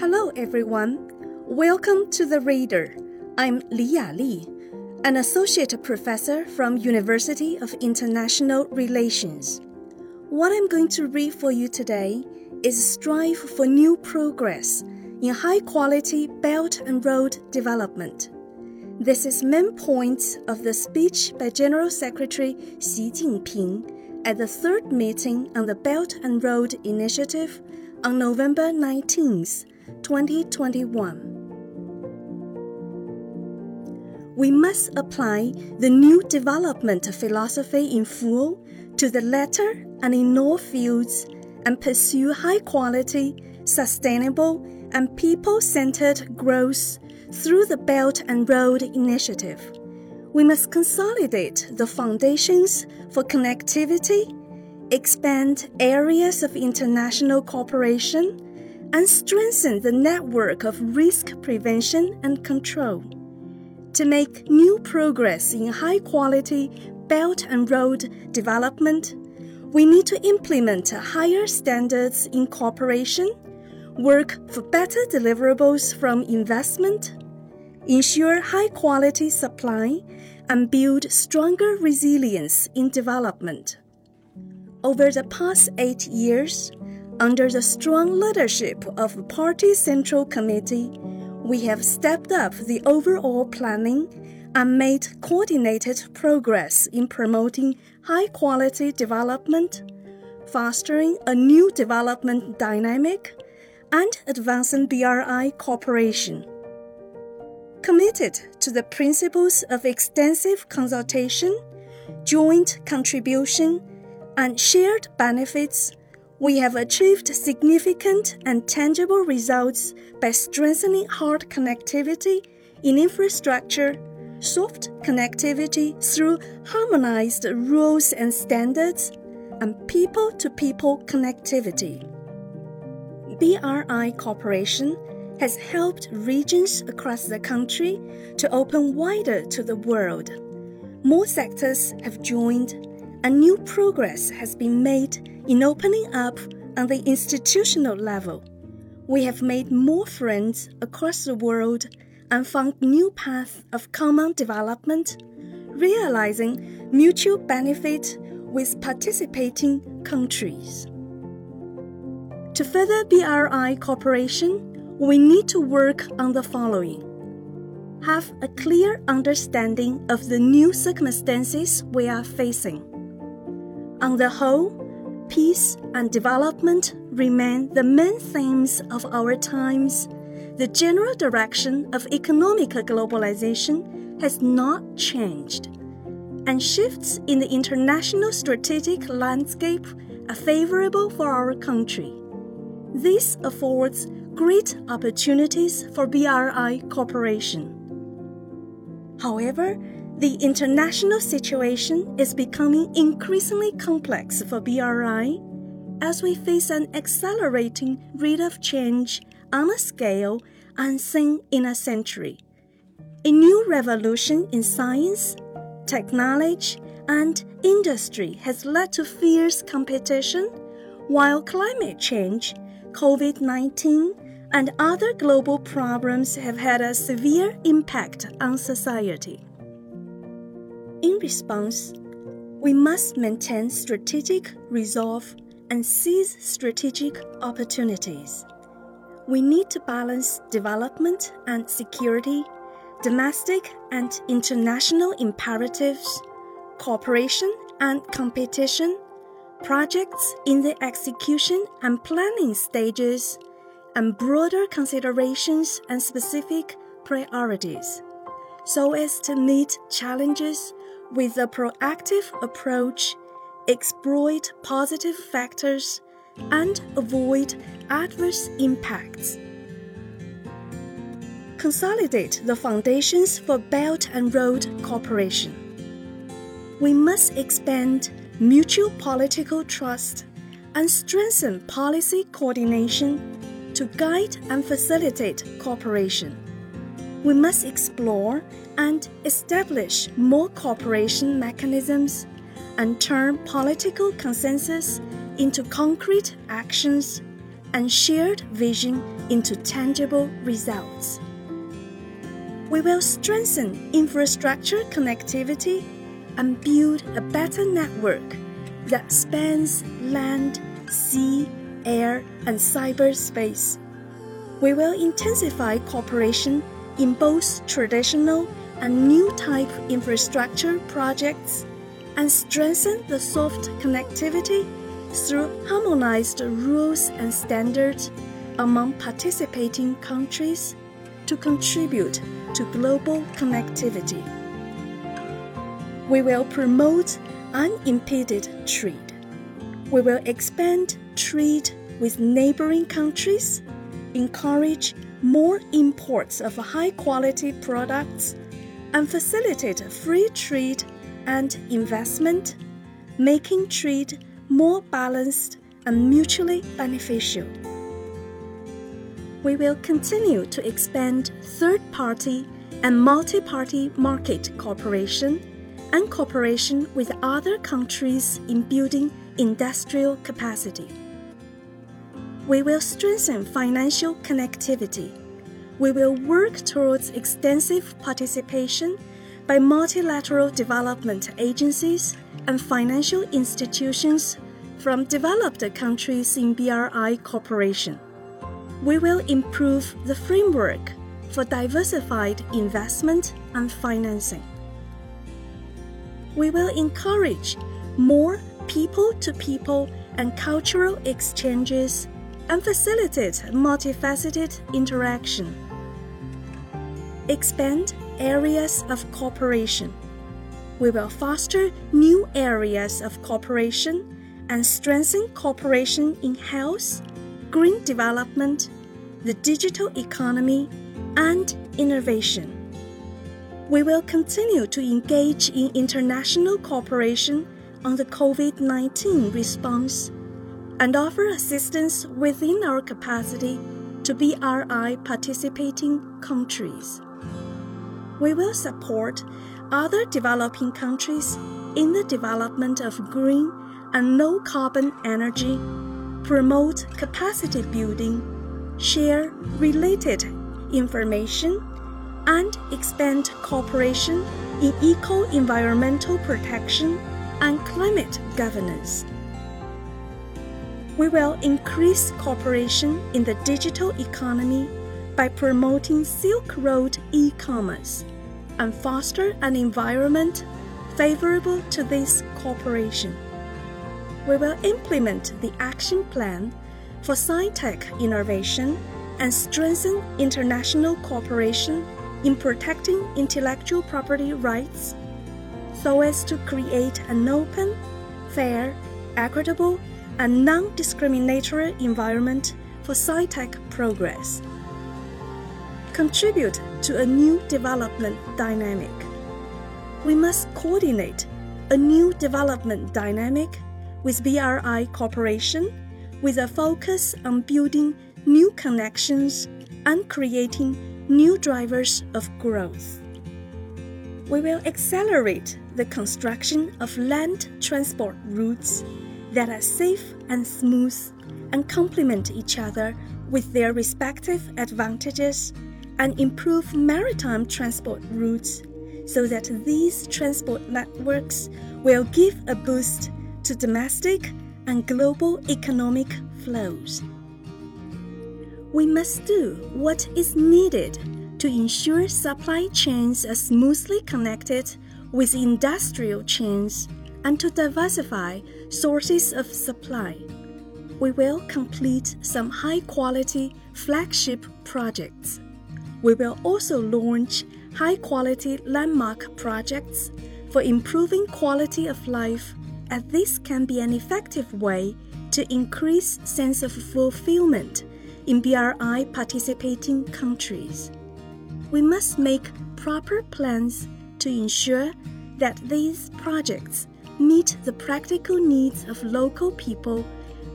Hello, everyone. Welcome to the Reader. I'm Li Yali, an associate professor from University of International Relations. What I'm going to read for you today is Strive for New Progress in High Quality Belt and Road Development. This is main points of the speech by General Secretary Xi Jinping at the third meeting on the Belt and Road Initiative on November 19th, 2021 we must apply the new development of philosophy in full to the latter and in all fields and pursue high quality, sustainable, and people centered growth through the Belt and Road Initiative. We must consolidate the foundations for connectivity, expand areas of international cooperation, and strengthen the network of risk prevention and control. To make new progress in high quality Belt and Road development, we need to implement higher standards in cooperation, work for better deliverables from investment, ensure high quality supply, and build stronger resilience in development. Over the past eight years, under the strong leadership of the Party Central Committee, we have stepped up the overall planning and made coordinated progress in promoting high quality development, fostering a new development dynamic, and advancing BRI cooperation. Committed to the principles of extensive consultation, joint contribution, and shared benefits we have achieved significant and tangible results by strengthening hard connectivity in infrastructure, soft connectivity through harmonized rules and standards, and people to people connectivity. BRI cooperation has helped regions across the country to open wider to the world. More sectors have joined, and new progress has been made in opening up on the institutional level, we have made more friends across the world and found new paths of common development, realizing mutual benefit with participating countries. To further BRI cooperation, we need to work on the following. Have a clear understanding of the new circumstances we are facing. On the whole, peace and development remain the main themes of our times, the general direction of economic globalization has not changed, and shifts in the international strategic landscape are favorable for our country. This affords great opportunities for BRI cooperation. However, the international situation is becoming increasingly complex for BRI as we face an accelerating rate of change on a scale unseen in a century. A new revolution in science, technology, and industry has led to fierce competition, while climate change, COVID 19, and other global problems have had a severe impact on society. In response, we must maintain strategic resolve and seize strategic opportunities. We need to balance development and security, domestic and international imperatives, cooperation and competition, projects in the execution and planning stages, and broader considerations and specific priorities, so as to meet challenges with a proactive approach, exploit positive factors, and avoid adverse impacts. Consolidate the foundations for Belt and Road cooperation. We must expand mutual political trust and strengthen policy coordination to guide and facilitate cooperation we must explore and establish more cooperation mechanisms and turn political consensus into concrete actions and shared vision into tangible results. We will strengthen infrastructure connectivity and build a better network that spans land, sea, air, and cyberspace. We will intensify cooperation in both traditional and new type infrastructure projects and strengthen the soft connectivity through harmonized rules and standards among participating countries to contribute to global connectivity. We will promote unimpeded trade. We will expand trade with neighboring countries, encourage more imports of high quality products, and facilitate free trade and investment, making trade more balanced and mutually beneficial. We will continue to expand third party and multi party market cooperation and cooperation with other countries in building industrial capacity. We will strengthen financial connectivity. We will work towards extensive participation by multilateral development agencies and financial institutions from developed countries in BRI cooperation. We will improve the framework for diversified investment and financing. We will encourage more people to people and cultural exchanges and facilitate multifaceted interaction. Expand areas of cooperation. We will foster new areas of cooperation and strengthen cooperation in health, green development, the digital economy, and innovation. We will continue to engage in international cooperation on the COVID 19 response and offer assistance within our capacity to BRI participating countries. We will support other developing countries in the development of green and low carbon energy, promote capacity building, share related information, and expand cooperation in eco environmental protection and climate governance. We will increase cooperation in the digital economy by promoting Silk Road e commerce and foster an environment favorable to this cooperation. We will implement the action plan for sci-tech innovation and strengthen international cooperation in protecting intellectual property rights so as to create an open, fair, equitable, and non-discriminatory environment for sci-tech progress. Contribute to a new development dynamic. We must coordinate a new development dynamic with BRI Corporation with a focus on building new connections and creating new drivers of growth. We will accelerate the construction of land transport routes that are safe and smooth and complement each other with their respective advantages and improve maritime transport routes so that these transport networks will give a boost to domestic and global economic flows. We must do what is needed to ensure supply chains are smoothly connected with industrial chains and to diversify sources of supply. We will complete some high quality flagship projects. We will also launch high quality landmark projects for improving quality of life as this can be an effective way to increase sense of fulfillment in BRI participating countries. We must make proper plans to ensure that these projects meet the practical needs of local people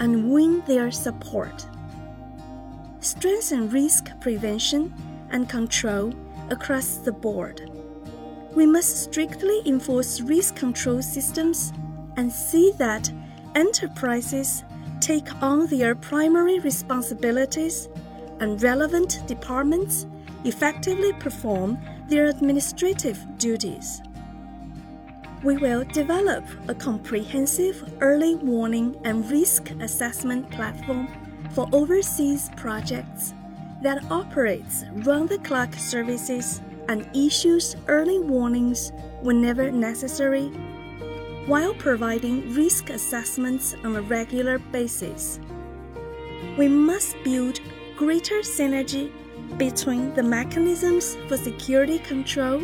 and win their support. Strengthen risk prevention and control across the board. We must strictly enforce risk control systems and see that enterprises take on their primary responsibilities and relevant departments effectively perform their administrative duties. We will develop a comprehensive early warning and risk assessment platform for overseas projects that operates round the clock services and issues early warnings whenever necessary, while providing risk assessments on a regular basis. We must build greater synergy between the mechanisms for security control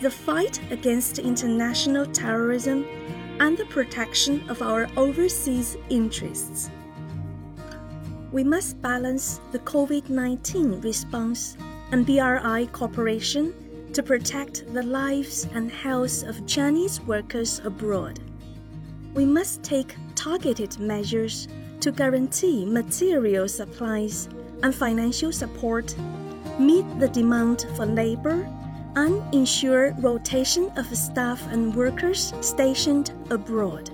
the fight against international terrorism, and the protection of our overseas interests. We must balance the COVID 19 response and BRI cooperation to protect the lives and health of Chinese workers abroad. We must take targeted measures to guarantee material supplies and financial support, meet the demand for labor and ensure rotation of staff and workers stationed abroad.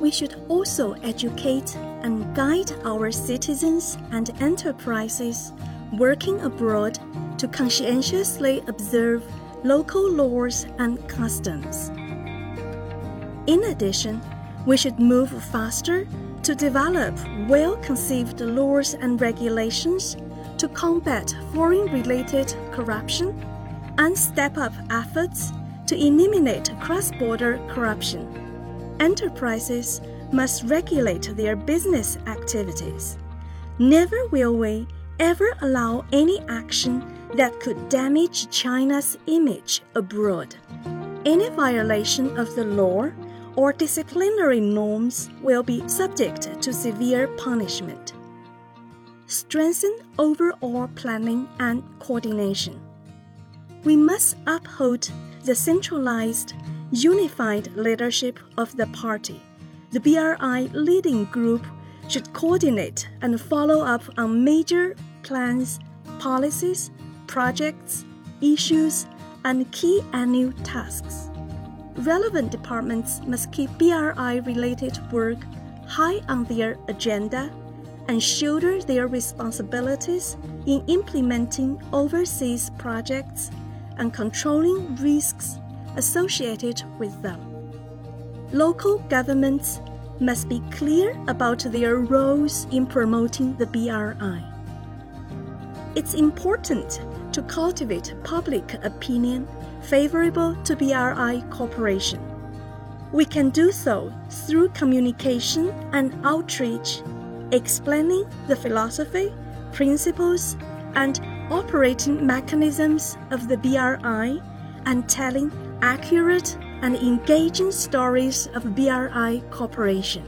We should also educate and guide our citizens and enterprises working abroad to conscientiously observe local laws and customs. In addition, we should move faster to develop well conceived laws and regulations to combat foreign related corruption and step up efforts to eliminate cross border corruption. Enterprises must regulate their business activities. Never will we ever allow any action that could damage China's image abroad. Any violation of the law or disciplinary norms will be subject to severe punishment. Strengthen overall planning and coordination we must uphold the centralized, unified leadership of the party. The BRI leading group should coordinate and follow up on major plans, policies, projects, issues, and key annual tasks. Relevant departments must keep BRI related work high on their agenda and shoulder their responsibilities in implementing overseas projects and controlling risks associated with them. Local governments must be clear about their roles in promoting the BRI. It's important to cultivate public opinion favorable to BRI cooperation. We can do so through communication and outreach, explaining the philosophy, principles, and operating mechanisms of the BRI and telling accurate and engaging stories of BRI cooperation.